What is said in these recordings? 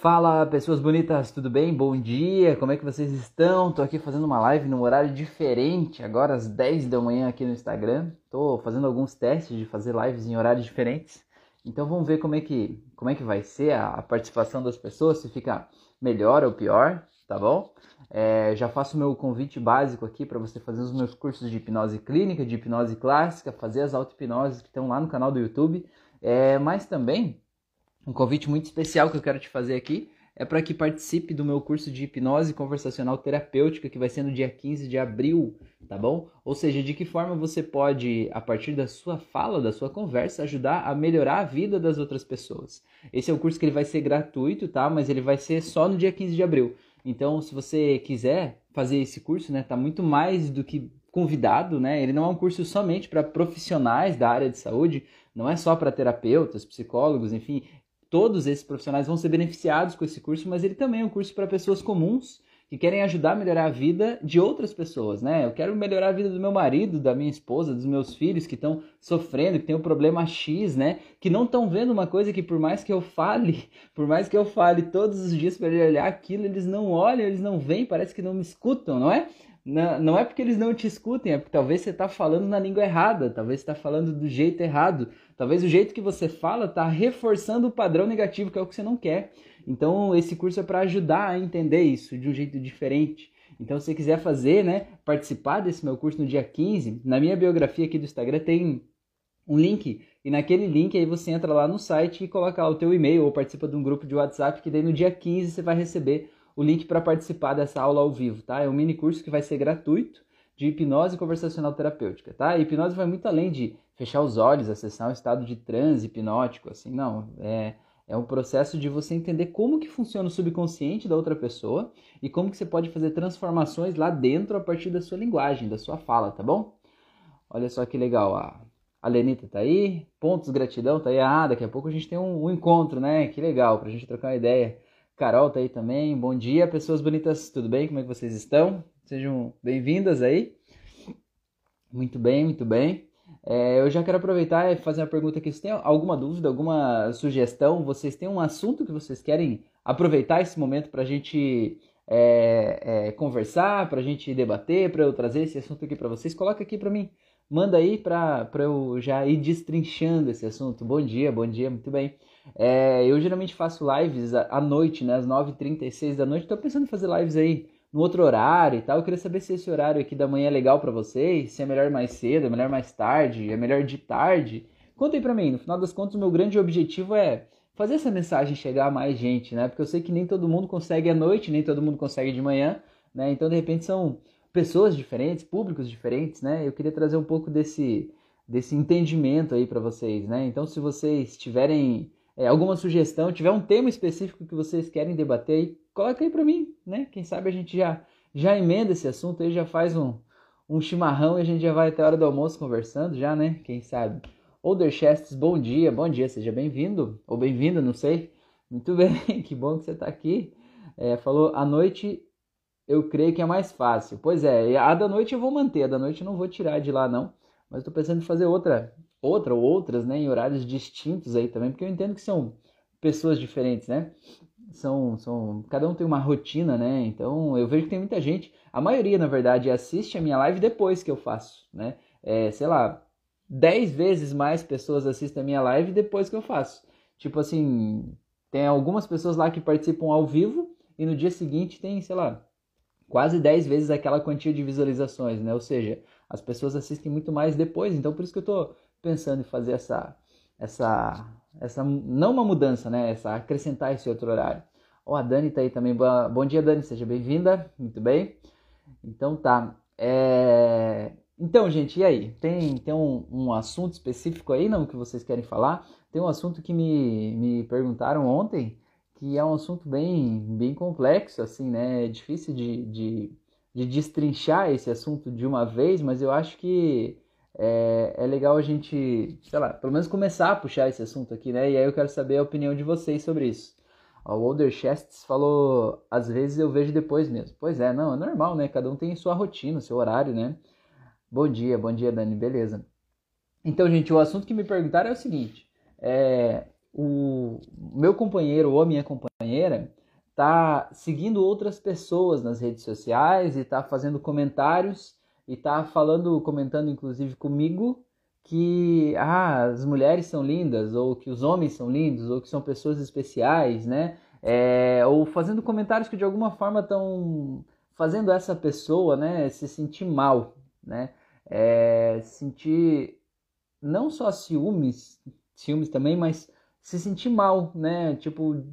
Fala pessoas bonitas, tudo bem? Bom dia, como é que vocês estão? Tô aqui fazendo uma live num horário diferente, agora às 10 da manhã aqui no Instagram. Tô fazendo alguns testes de fazer lives em horários diferentes. Então vamos ver como é que, como é que vai ser a, a participação das pessoas, se fica melhor ou pior, tá bom? É, já faço o meu convite básico aqui para você fazer os meus cursos de hipnose clínica, de hipnose clássica, fazer as auto-hipnoses que estão lá no canal do YouTube. É, mas também um convite muito especial que eu quero te fazer aqui é para que participe do meu curso de hipnose conversacional terapêutica que vai ser no dia 15 de abril, tá bom? Ou seja, de que forma você pode, a partir da sua fala, da sua conversa, ajudar a melhorar a vida das outras pessoas. Esse é um curso que ele vai ser gratuito, tá? Mas ele vai ser só no dia 15 de abril. Então, se você quiser fazer esse curso, né, tá muito mais do que convidado, né? Ele não é um curso somente para profissionais da área de saúde, não é só para terapeutas, psicólogos, enfim, todos esses profissionais vão ser beneficiados com esse curso, mas ele também é um curso para pessoas comuns que querem ajudar a melhorar a vida de outras pessoas, né? Eu quero melhorar a vida do meu marido, da minha esposa, dos meus filhos que estão sofrendo, que tem um problema X, né? Que não estão vendo uma coisa que por mais que eu fale, por mais que eu fale todos os dias para ele olhar aquilo, eles não olham, eles não veem, parece que não me escutam, não é? Não, é porque eles não te escutem, é porque talvez você está falando na língua errada, talvez você está falando do jeito errado, talvez o jeito que você fala está reforçando o padrão negativo, que é o que você não quer. Então, esse curso é para ajudar a entender isso de um jeito diferente. Então, se você quiser fazer, né, participar desse meu curso no dia 15, na minha biografia aqui do Instagram tem um link, e naquele link aí você entra lá no site e coloca lá o teu e-mail ou participa de um grupo de WhatsApp, que daí no dia 15 você vai receber o link para participar dessa aula ao vivo, tá? É um mini curso que vai ser gratuito de hipnose conversacional terapêutica, tá? A hipnose vai muito além de fechar os olhos, acessar um estado de transe hipnótico, assim, não. É, é um processo de você entender como que funciona o subconsciente da outra pessoa e como que você pode fazer transformações lá dentro a partir da sua linguagem, da sua fala, tá bom? Olha só que legal, a, a Lenita tá aí, pontos gratidão tá aí, ah, daqui a pouco a gente tem um, um encontro, né? Que legal, pra gente trocar uma ideia. Carol tá aí também. Bom dia, pessoas bonitas, tudo bem? Como é que vocês estão? Sejam bem-vindas aí. Muito bem, muito bem. É, eu já quero aproveitar e fazer uma pergunta aqui. Se tem alguma dúvida, alguma sugestão, vocês têm um assunto que vocês querem aproveitar esse momento para a gente é, é, conversar, para a gente debater, para eu trazer esse assunto aqui para vocês? Coloca aqui para mim. Manda aí para eu já ir destrinchando esse assunto. Bom dia, bom dia, muito bem. É, eu geralmente faço lives à noite, né, às 9h36 da noite. Estou pensando em fazer lives aí no outro horário e tal. Eu queria saber se esse horário aqui da manhã é legal para vocês, se é melhor mais cedo, é melhor mais tarde, é melhor de tarde. Conta aí pra mim. No final das contas, o meu grande objetivo é fazer essa mensagem chegar a mais gente, né? Porque eu sei que nem todo mundo consegue à noite, nem todo mundo consegue de manhã, né? Então, de repente, são pessoas diferentes, públicos diferentes, né? Eu queria trazer um pouco desse, desse entendimento aí para vocês, né? Então, se vocês tiverem é, alguma sugestão, tiver um tema específico que vocês querem debater coloca aí para mim, né? Quem sabe a gente já, já emenda esse assunto aí, já faz um, um chimarrão e a gente já vai até a hora do almoço conversando já, né? Quem sabe. Older Chests, bom dia, bom dia, seja bem-vindo, ou bem-vinda, não sei. Muito bem, que bom que você está aqui. É, falou, à noite eu creio que é mais fácil. Pois é, a da noite eu vou manter, a da noite eu não vou tirar de lá não, mas estou pensando em fazer outra outra ou outras, né, em horários distintos aí também, porque eu entendo que são pessoas diferentes, né? São, são, cada um tem uma rotina, né? Então eu vejo que tem muita gente, a maioria na verdade assiste a minha live depois que eu faço, né? É, sei lá, 10 vezes mais pessoas assistem a minha live depois que eu faço. Tipo assim, tem algumas pessoas lá que participam ao vivo e no dia seguinte tem, sei lá, quase 10 vezes aquela quantia de visualizações, né? Ou seja, as pessoas assistem muito mais depois, então por isso que eu tô pensando em fazer essa, essa, essa não uma mudança, né? Essa acrescentar esse outro horário. Ó, oh, a Dani tá aí também. Boa, bom dia, Dani, seja bem-vinda. Muito bem. Então tá. É... Então, gente, e aí? Tem, tem um, um assunto específico aí, não, que vocês querem falar? Tem um assunto que me, me perguntaram ontem, que é um assunto bem, bem complexo, assim, né? É difícil de, de, de destrinchar esse assunto de uma vez, mas eu acho que é, é legal a gente, sei lá, pelo menos começar a puxar esse assunto aqui, né? E aí eu quero saber a opinião de vocês sobre isso. O Older Chests falou, às vezes eu vejo depois mesmo. Pois é, não, é normal, né? Cada um tem sua rotina, seu horário, né? Bom dia, bom dia, Dani, beleza. Então, gente, o assunto que me perguntaram é o seguinte: é, o meu companheiro ou a minha companheira tá seguindo outras pessoas nas redes sociais e tá fazendo comentários e tá falando, comentando inclusive comigo que ah, as mulheres são lindas ou que os homens são lindos ou que são pessoas especiais, né? É, ou fazendo comentários que de alguma forma estão fazendo essa pessoa, né, se sentir mal, né? É, sentir não só ciúmes, ciúmes também, mas se sentir mal, né? Tipo,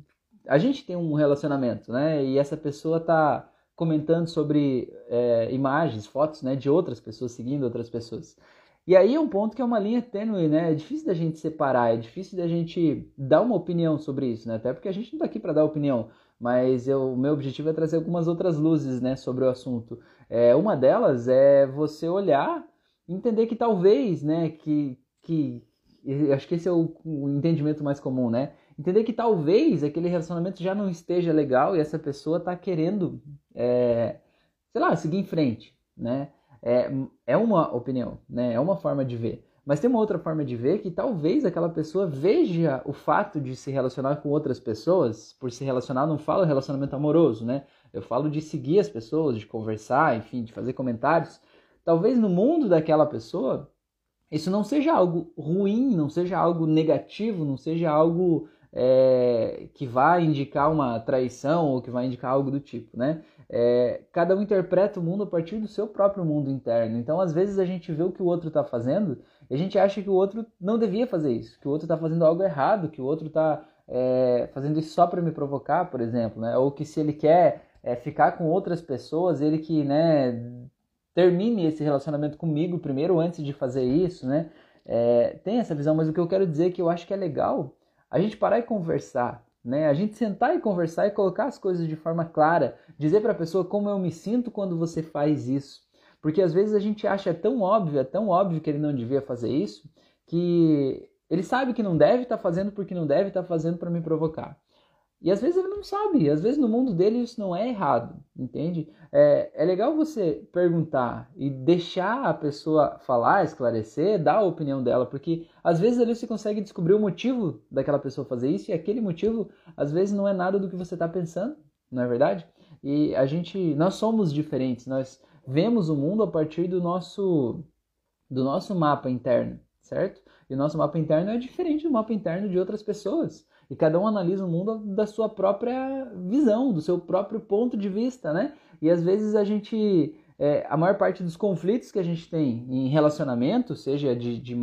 a gente tem um relacionamento, né? E essa pessoa tá comentando sobre é, imagens, fotos, né, de outras pessoas seguindo outras pessoas. E aí é um ponto que é uma linha tênue, né? É difícil da gente separar, é difícil da gente dar uma opinião sobre isso, né? Até porque a gente não está aqui para dar opinião, mas o meu objetivo é trazer algumas outras luzes, né, sobre o assunto. É, uma delas é você olhar, entender que talvez, né, que, que acho que esse é o, o entendimento mais comum, né? Entender que talvez aquele relacionamento já não esteja legal e essa pessoa está querendo, é, sei lá, seguir em frente, né? É, é uma opinião, né? É uma forma de ver. Mas tem uma outra forma de ver que talvez aquela pessoa veja o fato de se relacionar com outras pessoas, por se relacionar, não falo relacionamento amoroso, né? Eu falo de seguir as pessoas, de conversar, enfim, de fazer comentários. Talvez no mundo daquela pessoa isso não seja algo ruim, não seja algo negativo, não seja algo é, que vai indicar uma traição ou que vai indicar algo do tipo, né? É, cada um interpreta o mundo a partir do seu próprio mundo interno. Então, às vezes, a gente vê o que o outro está fazendo e a gente acha que o outro não devia fazer isso, que o outro está fazendo algo errado, que o outro está é, fazendo isso só para me provocar, por exemplo, né? Ou que se ele quer é, ficar com outras pessoas, ele que, né, termine esse relacionamento comigo primeiro antes de fazer isso, né? É, tem essa visão, mas o que eu quero dizer é que eu acho que é legal a gente parar e conversar, né? A gente sentar e conversar e colocar as coisas de forma clara, dizer para a pessoa como eu me sinto quando você faz isso. Porque às vezes a gente acha tão óbvio, é tão óbvio que ele não devia fazer isso, que ele sabe que não deve estar tá fazendo porque não deve estar tá fazendo para me provocar. E às vezes ele não sabe, às vezes no mundo dele isso não é errado, entende? É, é legal você perguntar e deixar a pessoa falar, esclarecer, dar a opinião dela, porque às vezes ali você consegue descobrir o motivo daquela pessoa fazer isso e aquele motivo às vezes não é nada do que você está pensando, não é verdade? E a gente, nós somos diferentes, nós vemos o mundo a partir do nosso, do nosso mapa interno, certo? E o nosso mapa interno é diferente do mapa interno de outras pessoas. E cada um analisa o mundo da sua própria visão, do seu próprio ponto de vista, né? E às vezes a gente. É, a maior parte dos conflitos que a gente tem em relacionamento, seja de, de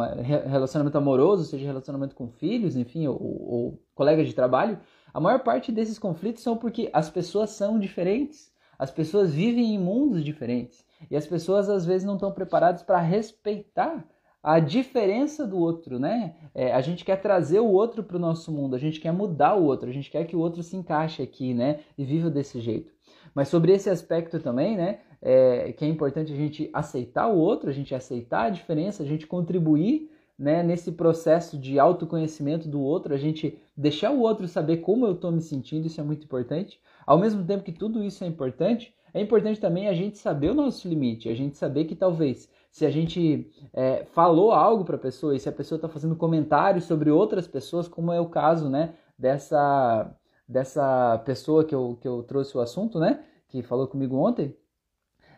relacionamento amoroso, seja relacionamento com filhos, enfim, ou, ou colegas de trabalho, a maior parte desses conflitos são porque as pessoas são diferentes, as pessoas vivem em mundos diferentes e as pessoas às vezes não estão preparadas para respeitar a diferença do outro, né? É, a gente quer trazer o outro para o nosso mundo, a gente quer mudar o outro, a gente quer que o outro se encaixe aqui, né? E viva desse jeito. Mas sobre esse aspecto também, né? É, que é importante a gente aceitar o outro, a gente aceitar a diferença, a gente contribuir né, nesse processo de autoconhecimento do outro, a gente deixar o outro saber como eu estou me sentindo, isso é muito importante. Ao mesmo tempo que tudo isso é importante, é importante também a gente saber o nosso limite, a gente saber que talvez se a gente é, falou algo para a pessoa e se a pessoa está fazendo comentários sobre outras pessoas, como é o caso né, dessa, dessa pessoa que eu, que eu trouxe o assunto, né, que falou comigo ontem,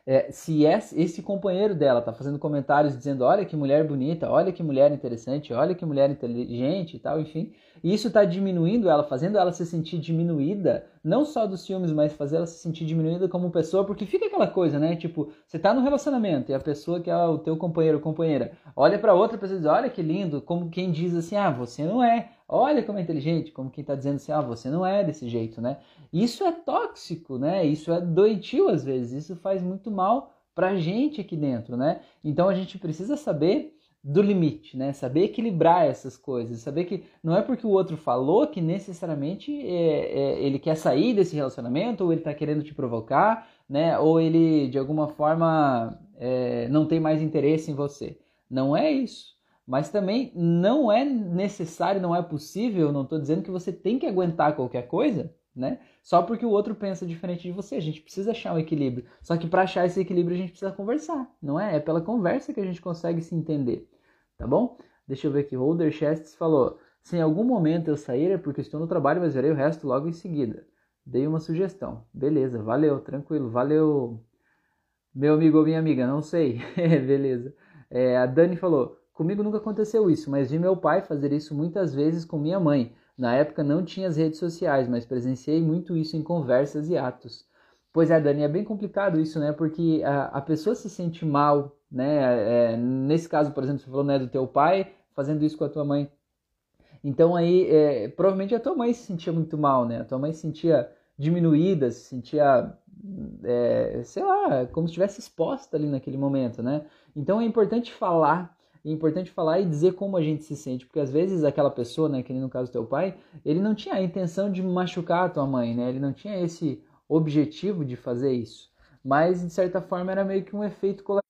é, se esse companheiro dela está fazendo comentários dizendo olha que mulher bonita, olha que mulher interessante, olha que mulher inteligente e tal, enfim, e isso está diminuindo ela, fazendo ela se sentir diminuída, não só dos ciúmes, mas fazer ela se sentir diminuída como pessoa, porque fica aquela coisa, né? Tipo, você tá no relacionamento e a pessoa que é o teu companheiro ou companheira olha para outra pessoa e diz: olha que lindo, como quem diz assim, ah, você não é. Olha como é inteligente, como quem está dizendo assim, ah, você não é desse jeito, né? Isso é tóxico, né? Isso é doentio às vezes, isso faz muito mal pra gente aqui dentro, né? Então a gente precisa saber do limite, né? Saber equilibrar essas coisas, saber que não é porque o outro falou que necessariamente é, é, ele quer sair desse relacionamento ou ele está querendo te provocar, né? Ou ele de alguma forma é, não tem mais interesse em você. Não é isso. Mas também não é necessário, não é possível, não estou dizendo que você tem que aguentar qualquer coisa, né? Só porque o outro pensa diferente de você. A gente precisa achar um equilíbrio. Só que para achar esse equilíbrio a gente precisa conversar, não é? É pela conversa que a gente consegue se entender, tá bom? Deixa eu ver aqui. Holder Chests falou: Se em algum momento eu sair é porque estou no trabalho, mas verei o resto logo em seguida. Dei uma sugestão. Beleza, valeu, tranquilo, valeu, meu amigo ou minha amiga, não sei. Beleza. É, a Dani falou: Comigo nunca aconteceu isso, mas vi meu pai fazer isso muitas vezes com minha mãe. Na época não tinha as redes sociais, mas presenciei muito isso em conversas e atos. Pois é, Dani, é bem complicado isso, né? Porque a, a pessoa se sente mal, né? É, nesse caso, por exemplo, você falou né, do teu pai fazendo isso com a tua mãe. Então aí, é, provavelmente a tua mãe se sentia muito mal, né? A tua mãe se sentia diminuída, se sentia, é, sei lá, como se estivesse exposta ali naquele momento, né? Então é importante falar, é importante falar e dizer como a gente se sente, porque às vezes aquela pessoa, né, que no caso teu pai, ele não tinha a intenção de machucar a tua mãe, né? Ele não tinha esse objetivo de fazer isso, mas de certa forma era meio que um efeito colateral.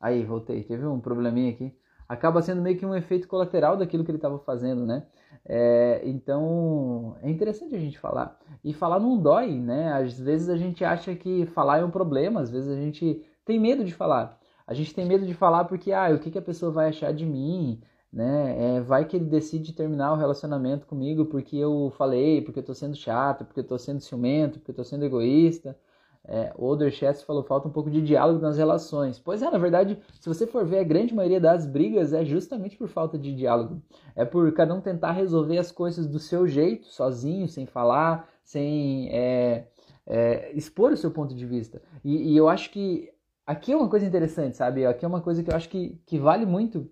Aí, voltei, teve um probleminha aqui acaba sendo meio que um efeito colateral daquilo que ele estava fazendo, né? É, então é interessante a gente falar. E falar não dói, né? Às vezes a gente acha que falar é um problema, às vezes a gente tem medo de falar. A gente tem medo de falar porque, ah, o que, que a pessoa vai achar de mim, né? É, vai que ele decide terminar o relacionamento comigo porque eu falei, porque eu tô sendo chato, porque eu tô sendo ciumento, porque eu tô sendo egoísta. É, o Olderchest falou falta um pouco de diálogo nas relações. Pois é, na verdade, se você for ver, a grande maioria das brigas é justamente por falta de diálogo. É por cada um tentar resolver as coisas do seu jeito, sozinho, sem falar, sem é, é, expor o seu ponto de vista. E, e, eu acho que aqui é uma coisa interessante, sabe? Aqui é uma coisa que eu acho que, que vale muito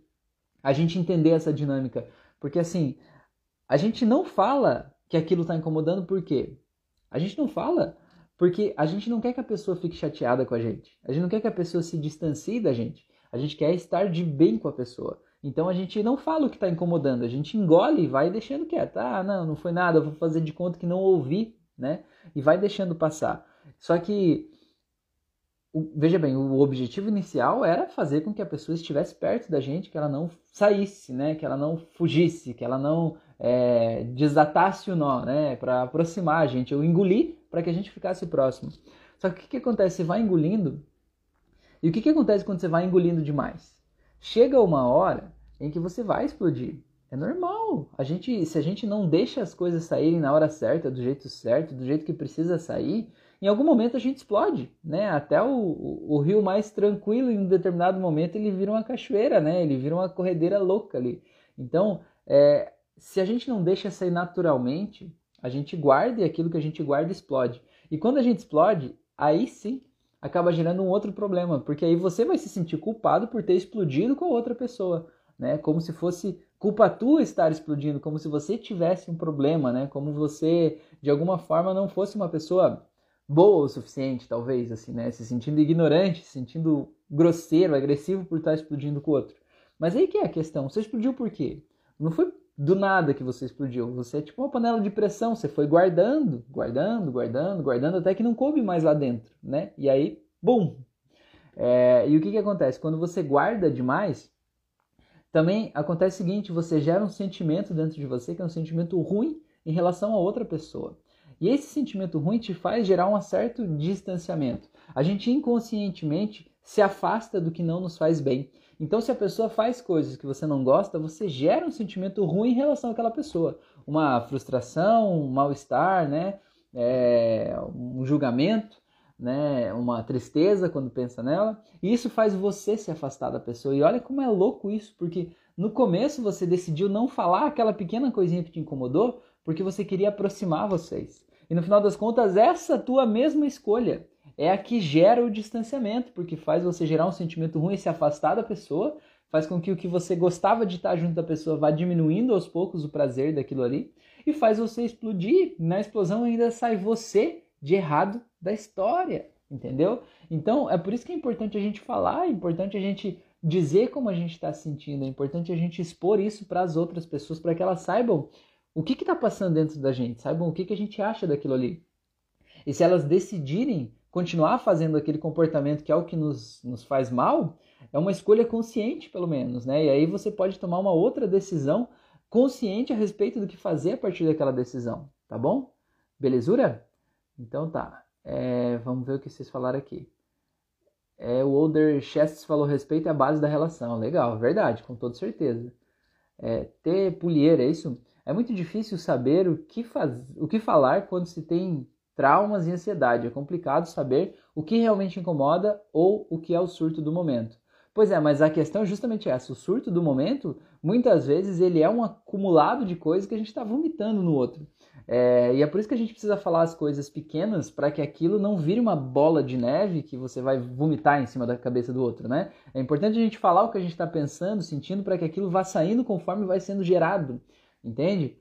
a gente entender essa dinâmica. Porque assim, a gente não fala que aquilo está incomodando, por quê? A gente não fala porque a gente não quer que a pessoa fique chateada com a gente. A gente não quer que a pessoa se distancie da gente. A gente quer estar de bem com a pessoa. Então a gente não fala o que está incomodando, a gente engole e vai deixando quieto. Ah, não, não foi nada, eu vou fazer de conta que não ouvi, né? E vai deixando passar. Só que, veja bem, o objetivo inicial era fazer com que a pessoa estivesse perto da gente, que ela não saísse, né? Que ela não fugisse, que ela não é, desatasse o nó, né? Para aproximar a gente. Eu engoli para que a gente ficasse próximo. Só que o que, que acontece? Você vai engolindo. E o que, que acontece quando você vai engolindo demais? Chega uma hora em que você vai explodir. É normal. A gente, se a gente não deixa as coisas saírem na hora certa, do jeito certo, do jeito que precisa sair, em algum momento a gente explode, né? Até o, o, o, rio mais tranquilo, em um determinado momento, ele vira uma cachoeira, né? Ele vira uma corredeira louca ali. Então, é, se a gente não deixa sair naturalmente, a gente guarda e aquilo que a gente guarda explode. E quando a gente explode, aí sim acaba gerando um outro problema, porque aí você vai se sentir culpado por ter explodido com a outra pessoa, né? Como se fosse culpa tua estar explodindo, como se você tivesse um problema, né? Como você de alguma forma não fosse uma pessoa boa o suficiente, talvez assim, né? Se sentindo ignorante, se sentindo grosseiro, agressivo por estar explodindo com o outro. Mas aí que é a questão, você explodiu por quê? Não foi do nada que você explodiu. Você é tipo uma panela de pressão, você foi guardando, guardando, guardando, guardando, até que não coube mais lá dentro, né? E aí, bum! É, e o que, que acontece? Quando você guarda demais, também acontece o seguinte: você gera um sentimento dentro de você que é um sentimento ruim em relação a outra pessoa. E esse sentimento ruim te faz gerar um certo distanciamento. A gente inconscientemente se afasta do que não nos faz bem. Então, se a pessoa faz coisas que você não gosta, você gera um sentimento ruim em relação àquela pessoa. Uma frustração, um mal-estar, né? É, um julgamento, né? uma tristeza quando pensa nela. E isso faz você se afastar da pessoa. E olha como é louco isso, porque no começo você decidiu não falar aquela pequena coisinha que te incomodou, porque você queria aproximar vocês. E no final das contas, essa tua mesma escolha é a que gera o distanciamento, porque faz você gerar um sentimento ruim e se afastar da pessoa, faz com que o que você gostava de estar junto da pessoa vá diminuindo aos poucos o prazer daquilo ali, e faz você explodir. Na explosão ainda sai você de errado da história, entendeu? Então é por isso que é importante a gente falar, é importante a gente dizer como a gente está se sentindo, é importante a gente expor isso para as outras pessoas, para que elas saibam o que está passando dentro da gente, saibam o que, que a gente acha daquilo ali. E se elas decidirem continuar fazendo aquele comportamento que é o que nos, nos faz mal, é uma escolha consciente, pelo menos, né? E aí você pode tomar uma outra decisão consciente a respeito do que fazer a partir daquela decisão, tá bom? Belezura? Então tá. É, vamos ver o que vocês falaram aqui. É, o Older Chests falou respeito a base da relação. Legal, verdade, com toda certeza. é, ter pulheira, é isso? É muito difícil saber o que, faz, o que falar quando se tem traumas e ansiedade. É complicado saber o que realmente incomoda ou o que é o surto do momento. Pois é, mas a questão é justamente essa. O surto do momento, muitas vezes, ele é um acumulado de coisas que a gente está vomitando no outro. É, e é por isso que a gente precisa falar as coisas pequenas para que aquilo não vire uma bola de neve que você vai vomitar em cima da cabeça do outro, né? É importante a gente falar o que a gente está pensando, sentindo, para que aquilo vá saindo conforme vai sendo gerado, entende?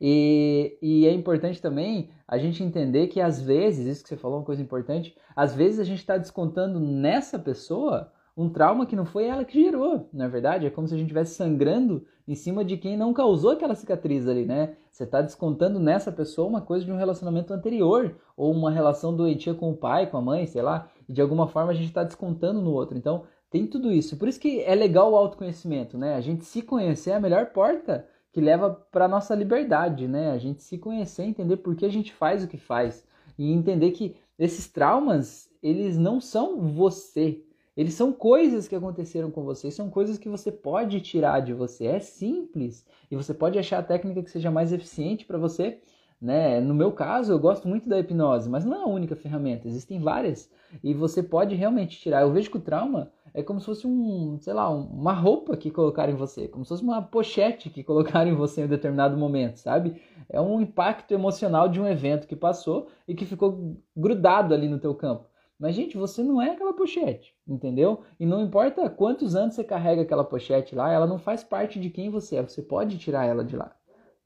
E, e, é importante também a gente entender que às vezes, isso que você falou é uma coisa importante, às vezes a gente está descontando nessa pessoa um trauma que não foi ela que gerou, na é verdade. É como se a gente estivesse sangrando em cima de quem não causou aquela cicatriz ali, né? Você está descontando nessa pessoa uma coisa de um relacionamento anterior, ou uma relação doentia com o pai, com a mãe, sei lá, e de alguma forma a gente está descontando no outro. Então, tem tudo isso. Por isso que é legal o autoconhecimento, né? A gente se conhecer é a melhor porta que leva para nossa liberdade, né? A gente se conhecer, entender por que a gente faz o que faz e entender que esses traumas, eles não são você, eles são coisas que aconteceram com você, são coisas que você pode tirar de você. É simples e você pode achar a técnica que seja mais eficiente para você. Né? No meu caso, eu gosto muito da hipnose, mas não é a única ferramenta, existem várias e você pode realmente tirar. Eu vejo que o trauma é como se fosse um, sei lá, uma roupa que colocaram em você, como se fosse uma pochete que colocaram em você em um determinado momento, sabe? É um impacto emocional de um evento que passou e que ficou grudado ali no teu campo. Mas, gente, você não é aquela pochete, entendeu? E não importa quantos anos você carrega aquela pochete lá, ela não faz parte de quem você é. Você pode tirar ela de lá,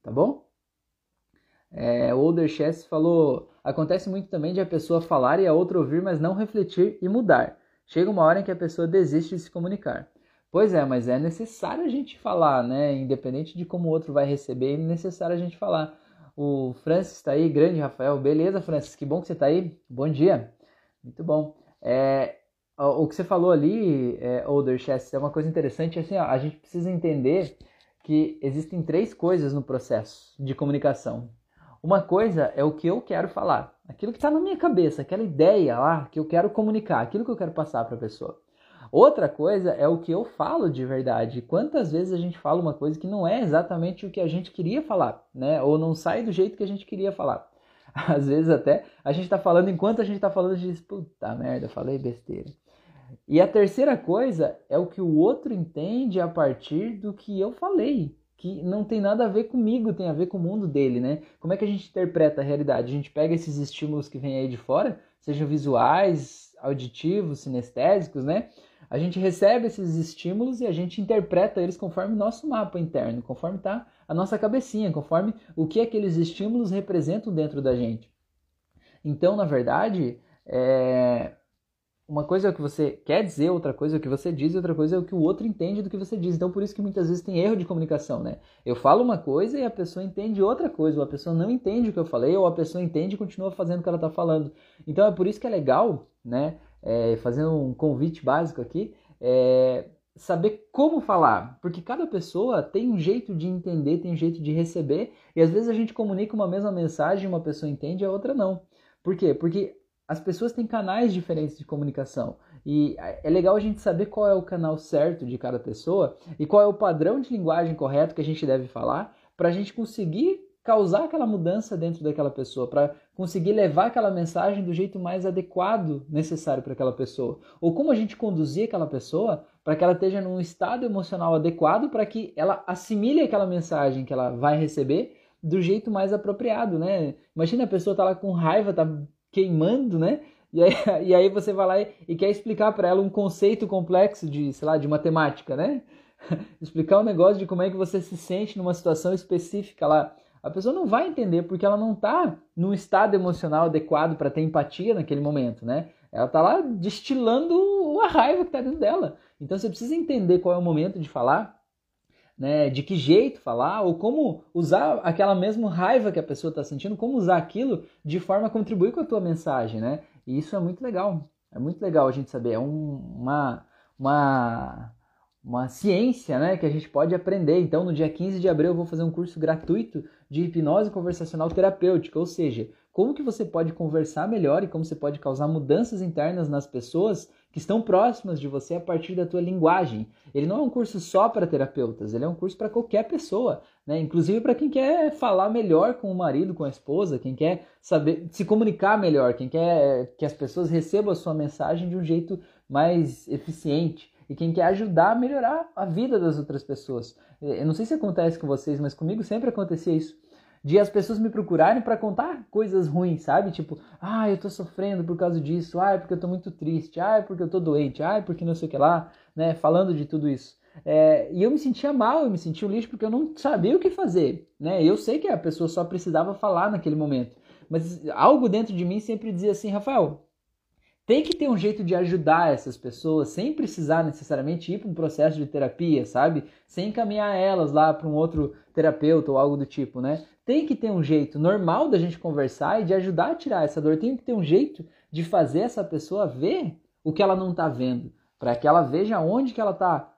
tá bom? É, o Older Chess falou: acontece muito também de a pessoa falar e a outra ouvir, mas não refletir e mudar. Chega uma hora em que a pessoa desiste de se comunicar. Pois é, mas é necessário a gente falar, né? Independente de como o outro vai receber, é necessário a gente falar. O Francis está aí, grande Rafael. Beleza, Francis? Que bom que você está aí. Bom dia. Muito bom. É, o que você falou ali, é, Older Chess, é uma coisa interessante. Assim, ó, a gente precisa entender que existem três coisas no processo de comunicação. Uma coisa é o que eu quero falar, aquilo que está na minha cabeça, aquela ideia lá que eu quero comunicar, aquilo que eu quero passar para a pessoa. Outra coisa é o que eu falo de verdade. Quantas vezes a gente fala uma coisa que não é exatamente o que a gente queria falar, né? Ou não sai do jeito que a gente queria falar. Às vezes até a gente está falando, enquanto a gente está falando, a gente diz, puta merda, falei besteira. E a terceira coisa é o que o outro entende a partir do que eu falei, que não tem nada a ver comigo, tem a ver com o mundo dele, né? Como é que a gente interpreta a realidade? A gente pega esses estímulos que vêm aí de fora, sejam visuais, auditivos, sinestésicos, né? A gente recebe esses estímulos e a gente interpreta eles conforme o nosso mapa interno, conforme está a nossa cabecinha, conforme o que aqueles estímulos representam dentro da gente. Então, na verdade, é... uma coisa é o que você quer dizer, outra coisa é o que você diz, e outra coisa é o que o outro entende do que você diz. Então, por isso que muitas vezes tem erro de comunicação, né? Eu falo uma coisa e a pessoa entende outra coisa, ou a pessoa não entende o que eu falei, ou a pessoa entende e continua fazendo o que ela está falando. Então, é por isso que é legal, né? é, fazendo um convite básico aqui, é saber como falar, porque cada pessoa tem um jeito de entender, tem um jeito de receber, e às vezes a gente comunica uma mesma mensagem, uma pessoa entende, a outra não. Por quê? Porque as pessoas têm canais diferentes de comunicação. E é legal a gente saber qual é o canal certo de cada pessoa e qual é o padrão de linguagem correto que a gente deve falar para a gente conseguir causar aquela mudança dentro daquela pessoa, para conseguir levar aquela mensagem do jeito mais adequado necessário para aquela pessoa. Ou como a gente conduzir aquela pessoa para que ela esteja num estado emocional adequado para que ela assimile aquela mensagem que ela vai receber do jeito mais apropriado, né? Imagina a pessoa tá lá com raiva, tá queimando, né? E aí, e aí você vai lá e, e quer explicar para ela um conceito complexo de, sei lá, de matemática, né? explicar um negócio de como é que você se sente numa situação específica lá a pessoa não vai entender porque ela não está num estado emocional adequado para ter empatia naquele momento, né? Ela está lá destilando a raiva que está dentro dela. Então você precisa entender qual é o momento de falar, né? De que jeito falar ou como usar aquela mesma raiva que a pessoa está sentindo, como usar aquilo de forma a contribuir com a tua mensagem, né? E isso é muito legal. É muito legal a gente saber. É um, uma, uma uma ciência né, que a gente pode aprender. Então, no dia 15 de abril, eu vou fazer um curso gratuito de hipnose conversacional terapêutica, ou seja, como que você pode conversar melhor e como você pode causar mudanças internas nas pessoas que estão próximas de você a partir da tua linguagem. Ele não é um curso só para terapeutas, ele é um curso para qualquer pessoa, né? Inclusive para quem quer falar melhor com o marido, com a esposa, quem quer saber se comunicar melhor, quem quer que as pessoas recebam a sua mensagem de um jeito mais eficiente e quem quer ajudar a melhorar a vida das outras pessoas. Eu não sei se acontece com vocês, mas comigo sempre acontecia isso de as pessoas me procurarem para contar coisas ruins, sabe? Tipo, ah, eu tô sofrendo por causa disso, ah, é porque eu tô muito triste, ah, é porque eu tô doente, ah, é porque não sei o que lá, né? Falando de tudo isso. É, e eu me sentia mal, eu me sentia um lixo porque eu não sabia o que fazer, né? Eu sei que a pessoa só precisava falar naquele momento, mas algo dentro de mim sempre dizia assim, Rafael, tem que ter um jeito de ajudar essas pessoas sem precisar necessariamente ir para um processo de terapia, sabe? Sem encaminhar elas lá para um outro terapeuta ou algo do tipo, né? Tem que ter um jeito normal da gente conversar e de ajudar a tirar essa dor. Tem que ter um jeito de fazer essa pessoa ver o que ela não está vendo, para que ela veja onde que ela está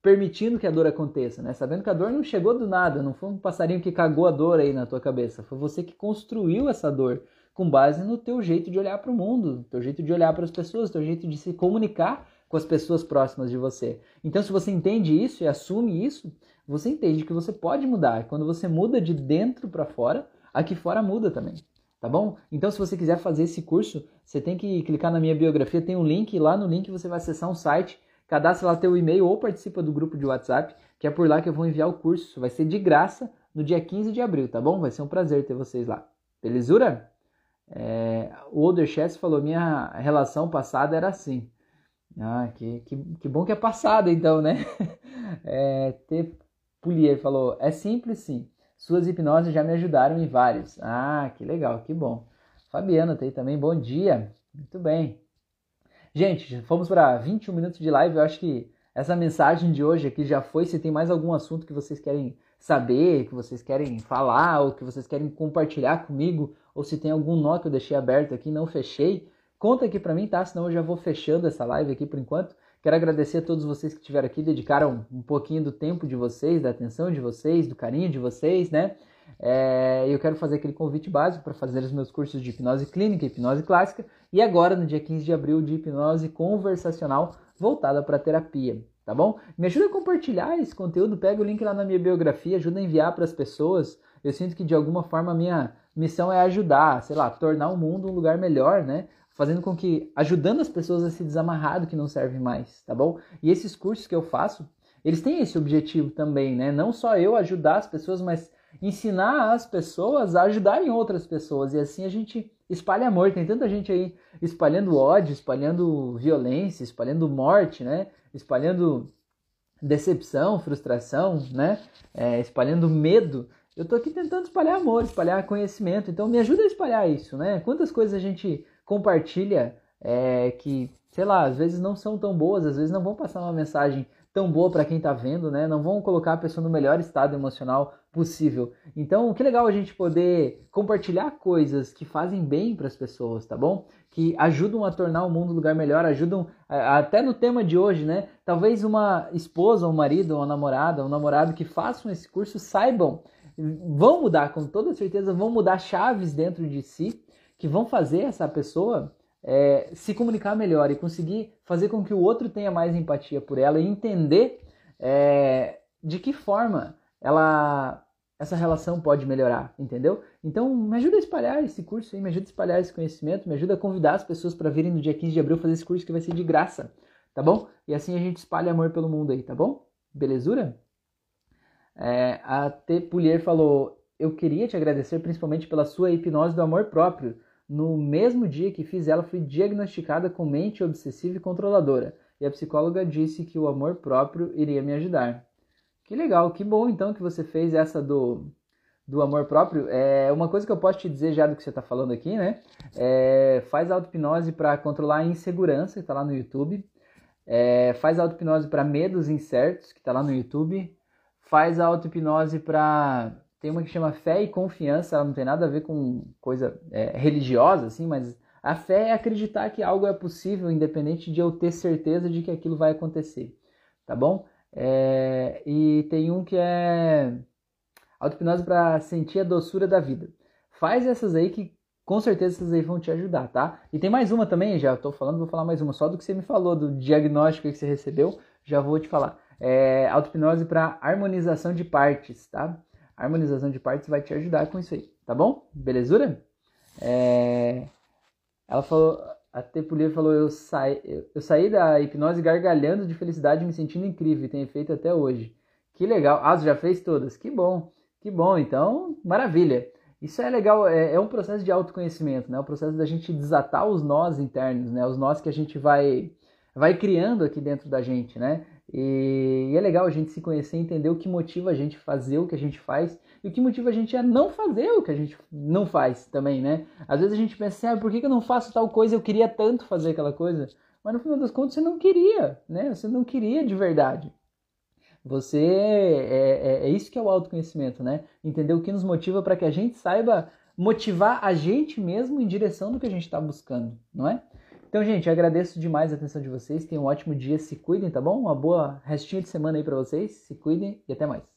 permitindo que a dor aconteça, né? Sabendo que a dor não chegou do nada, não foi um passarinho que cagou a dor aí na tua cabeça, foi você que construiu essa dor com base no teu jeito de olhar para o mundo, teu jeito de olhar para as pessoas, teu jeito de se comunicar com as pessoas próximas de você. Então, se você entende isso e assume isso, você entende que você pode mudar. Quando você muda de dentro para fora, aqui fora muda também. Tá bom? Então, se você quiser fazer esse curso, você tem que clicar na minha biografia, tem um link, lá no link você vai acessar um site, cadastra lá teu e-mail ou participa do grupo de WhatsApp, que é por lá que eu vou enviar o curso. Vai ser de graça no dia 15 de abril, tá bom? Vai ser um prazer ter vocês lá. Belezura? É, o Older Chess falou: minha relação passada era assim. Ah, que, que, que bom que é passada então, né? É, T. Pulier falou: é simples sim. Suas hipnoses já me ajudaram em vários. Ah, que legal, que bom. Fabiana tem também, bom dia. Muito bem. Gente, fomos para 21 minutos de live. Eu acho que essa mensagem de hoje aqui já foi. Se tem mais algum assunto que vocês querem saber, que vocês querem falar, ou que vocês querem compartilhar comigo, ou se tem algum nó que eu deixei aberto aqui não fechei, conta aqui para mim, tá? Senão eu já vou fechando essa live aqui por enquanto. Quero agradecer a todos vocês que estiveram aqui, dedicaram um pouquinho do tempo de vocês, da atenção de vocês, do carinho de vocês, né? É, eu quero fazer aquele convite básico para fazer os meus cursos de hipnose clínica, hipnose clássica e agora, no dia 15 de abril, de hipnose conversacional voltada para terapia, tá bom? Me ajuda a compartilhar esse conteúdo, pega o link lá na minha biografia, ajuda a enviar para as pessoas. Eu sinto que de alguma forma a minha missão é ajudar, sei lá, tornar o mundo um lugar melhor, né? Fazendo com que, ajudando as pessoas a se desamarrar do que não serve mais, tá bom? E esses cursos que eu faço, eles têm esse objetivo também, né? Não só eu ajudar as pessoas, mas ensinar as pessoas a ajudarem outras pessoas. E assim a gente espalha amor. Tem tanta gente aí espalhando ódio, espalhando violência, espalhando morte, né? Espalhando decepção, frustração, né? É, espalhando medo. Eu tô aqui tentando espalhar amor, espalhar conhecimento. Então me ajuda a espalhar isso, né? Quantas coisas a gente compartilha é, que, sei lá, às vezes não são tão boas, às vezes não vão passar uma mensagem tão boa para quem está vendo, né? Não vão colocar a pessoa no melhor estado emocional possível. Então, que legal a gente poder compartilhar coisas que fazem bem para as pessoas, tá bom? Que ajudam a tornar o mundo um lugar melhor, ajudam até no tema de hoje, né? Talvez uma esposa, um marido, uma namorada, um namorado que façam esse curso saibam vão mudar, com toda certeza, vão mudar chaves dentro de si que vão fazer essa pessoa é, se comunicar melhor e conseguir fazer com que o outro tenha mais empatia por ela e entender é, de que forma ela essa relação pode melhorar, entendeu? Então, me ajuda a espalhar esse curso aí, me ajuda a espalhar esse conhecimento, me ajuda a convidar as pessoas para virem no dia 15 de abril fazer esse curso que vai ser de graça, tá bom? E assim a gente espalha amor pelo mundo aí, tá bom? Belezura? É, a T. Pulier falou: Eu queria te agradecer principalmente pela sua hipnose do amor próprio. No mesmo dia que fiz ela, fui diagnosticada com mente obsessiva e controladora. E a psicóloga disse que o amor próprio iria me ajudar. Que legal, que bom então que você fez essa do, do amor próprio. É uma coisa que eu posso te dizer já do que você está falando aqui, né? É, faz auto-hipnose para controlar a insegurança, que está lá no YouTube. É, faz auto-hipnose para medos incertos, que está lá no YouTube faz auto-hipnose para. Tem uma que chama fé e confiança, ela não tem nada a ver com coisa é, religiosa, assim, mas a fé é acreditar que algo é possível, independente de eu ter certeza de que aquilo vai acontecer, tá bom? É, e tem um que é auto-hipnose para sentir a doçura da vida. Faz essas aí que com certeza essas aí vão te ajudar, tá? E tem mais uma também, já tô falando, vou falar mais uma, só do que você me falou, do diagnóstico que você recebeu, já vou te falar. É, auto-hipnose para harmonização de partes, tá? A harmonização de partes vai te ajudar com isso aí, tá bom? Belezura? É, ela falou, a Tepulia falou, eu, saí, eu saí da hipnose gargalhando de felicidade, me sentindo incrível, e tem feito até hoje. Que legal. Ah, você já fez todas? Que bom, que bom. Então, maravilha. Isso é legal, é, é um processo de autoconhecimento, né? O processo da gente desatar os nós internos, né? Os nós que a gente vai, vai criando aqui dentro da gente, né? E, e é legal a gente se conhecer entender o que motiva a gente fazer o que a gente faz e o que motiva a gente a não fazer o que a gente não faz também, né? Às vezes a gente pensa assim, ah, por que, que eu não faço tal coisa? Eu queria tanto fazer aquela coisa. Mas no final das contas você não queria, né? Você não queria de verdade. Você é, é, é isso que é o autoconhecimento, né? Entender o que nos motiva para que a gente saiba motivar a gente mesmo em direção do que a gente está buscando, não é? Então, gente, agradeço demais a atenção de vocês. Tenham um ótimo dia, se cuidem, tá bom? Uma boa restinha de semana aí para vocês. Se cuidem e até mais.